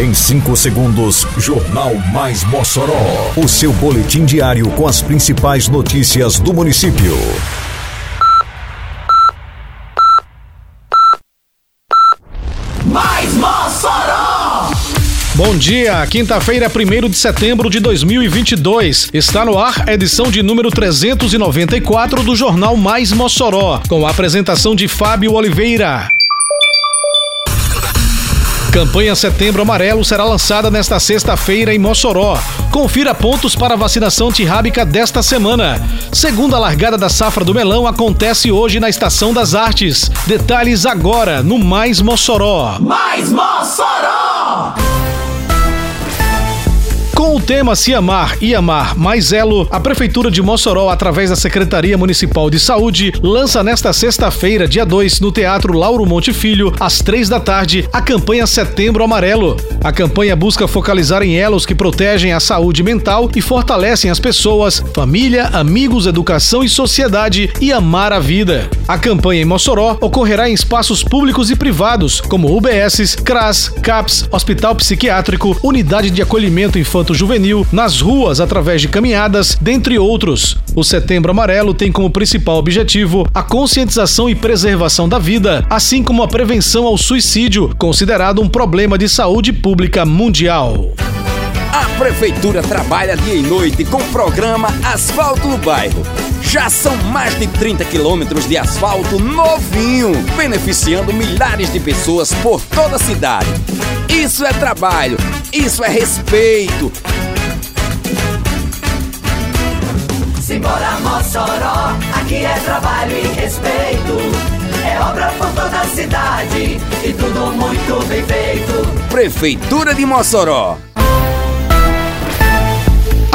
Em 5 segundos, Jornal Mais Mossoró. O seu boletim diário com as principais notícias do município. Mais Mossoró! Bom dia, quinta-feira, 1 de setembro de 2022. Está no ar a edição de número 394 do Jornal Mais Mossoró, com a apresentação de Fábio Oliveira. Campanha Setembro Amarelo será lançada nesta sexta-feira em Mossoró. Confira pontos para a vacinação antirrábica desta semana. Segunda largada da safra do melão acontece hoje na Estação das Artes. Detalhes agora no Mais Mossoró. Mais Mossoró! O tema Se Amar e Amar Mais Elo, a Prefeitura de Mossoró, através da Secretaria Municipal de Saúde, lança nesta sexta-feira, dia 2, no Teatro Lauro Monte Filho, às três da tarde, a campanha Setembro Amarelo. A campanha busca focalizar em elos que protegem a saúde mental e fortalecem as pessoas, família, amigos, educação e sociedade e amar a vida. A campanha em Mossoró ocorrerá em espaços públicos e privados, como UBSs, CRAS, CAPS, Hospital Psiquiátrico, Unidade de Acolhimento Infanto Juvenil, nas ruas através de caminhadas, dentre outros. O Setembro Amarelo tem como principal objetivo a conscientização e preservação da vida, assim como a prevenção ao suicídio, considerado um problema de saúde pública mundial. A Prefeitura trabalha dia e noite com o programa Asfalto no Bairro. Já são mais de 30 quilômetros de asfalto novinho, beneficiando milhares de pessoas por toda a cidade. Isso é trabalho, isso é respeito. Simbora Mossoró, aqui é trabalho e respeito. É obra por toda a cidade e tudo muito bem feito. Prefeitura de Mossoró.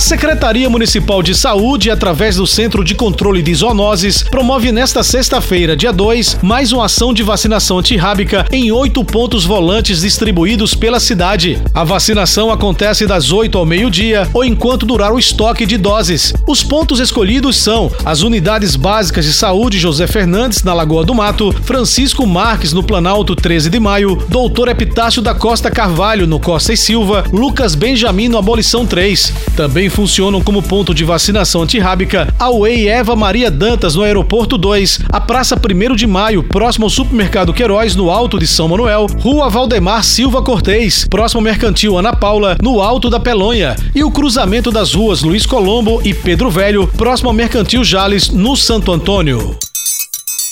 A Secretaria Municipal de Saúde, através do Centro de Controle de Zoonoses, promove nesta sexta-feira, dia 2, mais uma ação de vacinação antirrábica em oito pontos volantes distribuídos pela cidade. A vacinação acontece das 8 ao meio-dia ou enquanto durar o estoque de doses. Os pontos escolhidos são as Unidades Básicas de Saúde José Fernandes, na Lagoa do Mato, Francisco Marques, no Planalto 13 de Maio, Doutor Epitácio da Costa Carvalho, no Costa e Silva, Lucas Benjamin, no Abolição 3. Também funcionam como ponto de vacinação antirrábica a UEI Eva Maria Dantas no Aeroporto 2, a Praça 1 de Maio, próximo ao Supermercado Queiroz, no Alto de São Manuel, Rua Valdemar Silva Cortez, próximo ao Mercantil Ana Paula, no Alto da Pelonha, e o cruzamento das ruas Luiz Colombo e Pedro Velho, próximo ao Mercantil Jales, no Santo Antônio.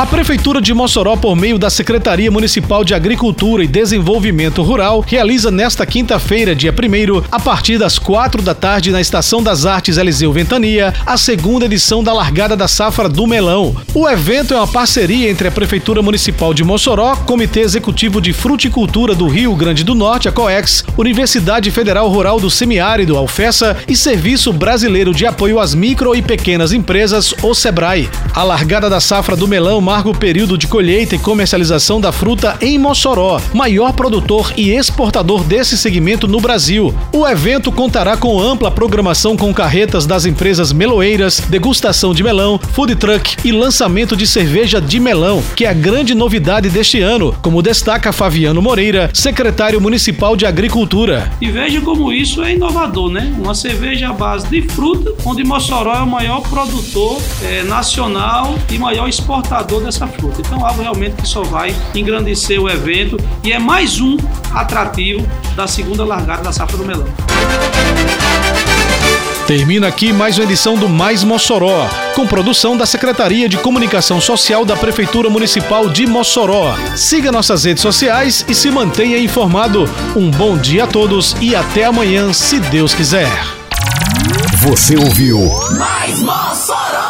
A Prefeitura de Mossoró, por meio da Secretaria Municipal de Agricultura e Desenvolvimento Rural, realiza nesta quinta-feira, dia 1 a partir das quatro da tarde, na Estação das Artes Eliseu Ventania, a segunda edição da Largada da Safra do Melão. O evento é uma parceria entre a Prefeitura Municipal de Mossoró, Comitê Executivo de Fruticultura do Rio Grande do Norte, a COEX, Universidade Federal Rural do Semiárido, a UFESA, e Serviço Brasileiro de Apoio às Micro e Pequenas Empresas, o SEBRAE. A Largada da Safra do Melão marca o período de colheita e comercialização da fruta em Mossoró, maior produtor e exportador desse segmento no Brasil. O evento contará com ampla programação com carretas das empresas meloeiras, degustação de melão, food truck e lançamento de cerveja de melão, que é a grande novidade deste ano, como destaca Fabiano Moreira, secretário municipal de Agricultura. E veja como isso é inovador, né? Uma cerveja à base de fruta, onde Mossoró é o maior produtor é, nacional e maior exportador dessa fruta. Então, algo realmente que só vai engrandecer o evento e é mais um atrativo da segunda largada da safra do melão. Termina aqui mais uma edição do Mais Mossoró, com produção da Secretaria de Comunicação Social da Prefeitura Municipal de Mossoró. Siga nossas redes sociais e se mantenha informado. Um bom dia a todos e até amanhã, se Deus quiser. Você ouviu Mais Mossoró!